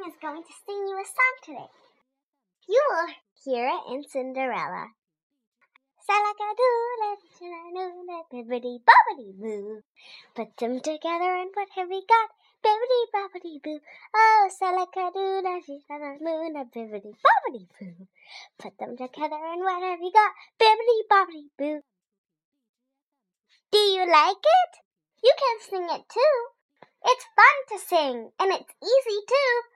King is going to sing you a song today. You will hear it in Cinderella. Salakadoo, bibbidi bobbidi boo. Put them together and what have we got? Bibbidi bobbidi boo. Oh, salakadoo, luna, bibbidi bobbidi boo. Put them together and what have we got? Bibbidi bobbidi boo. Do you like it? You can sing it too. It's fun to sing, and it's easy too.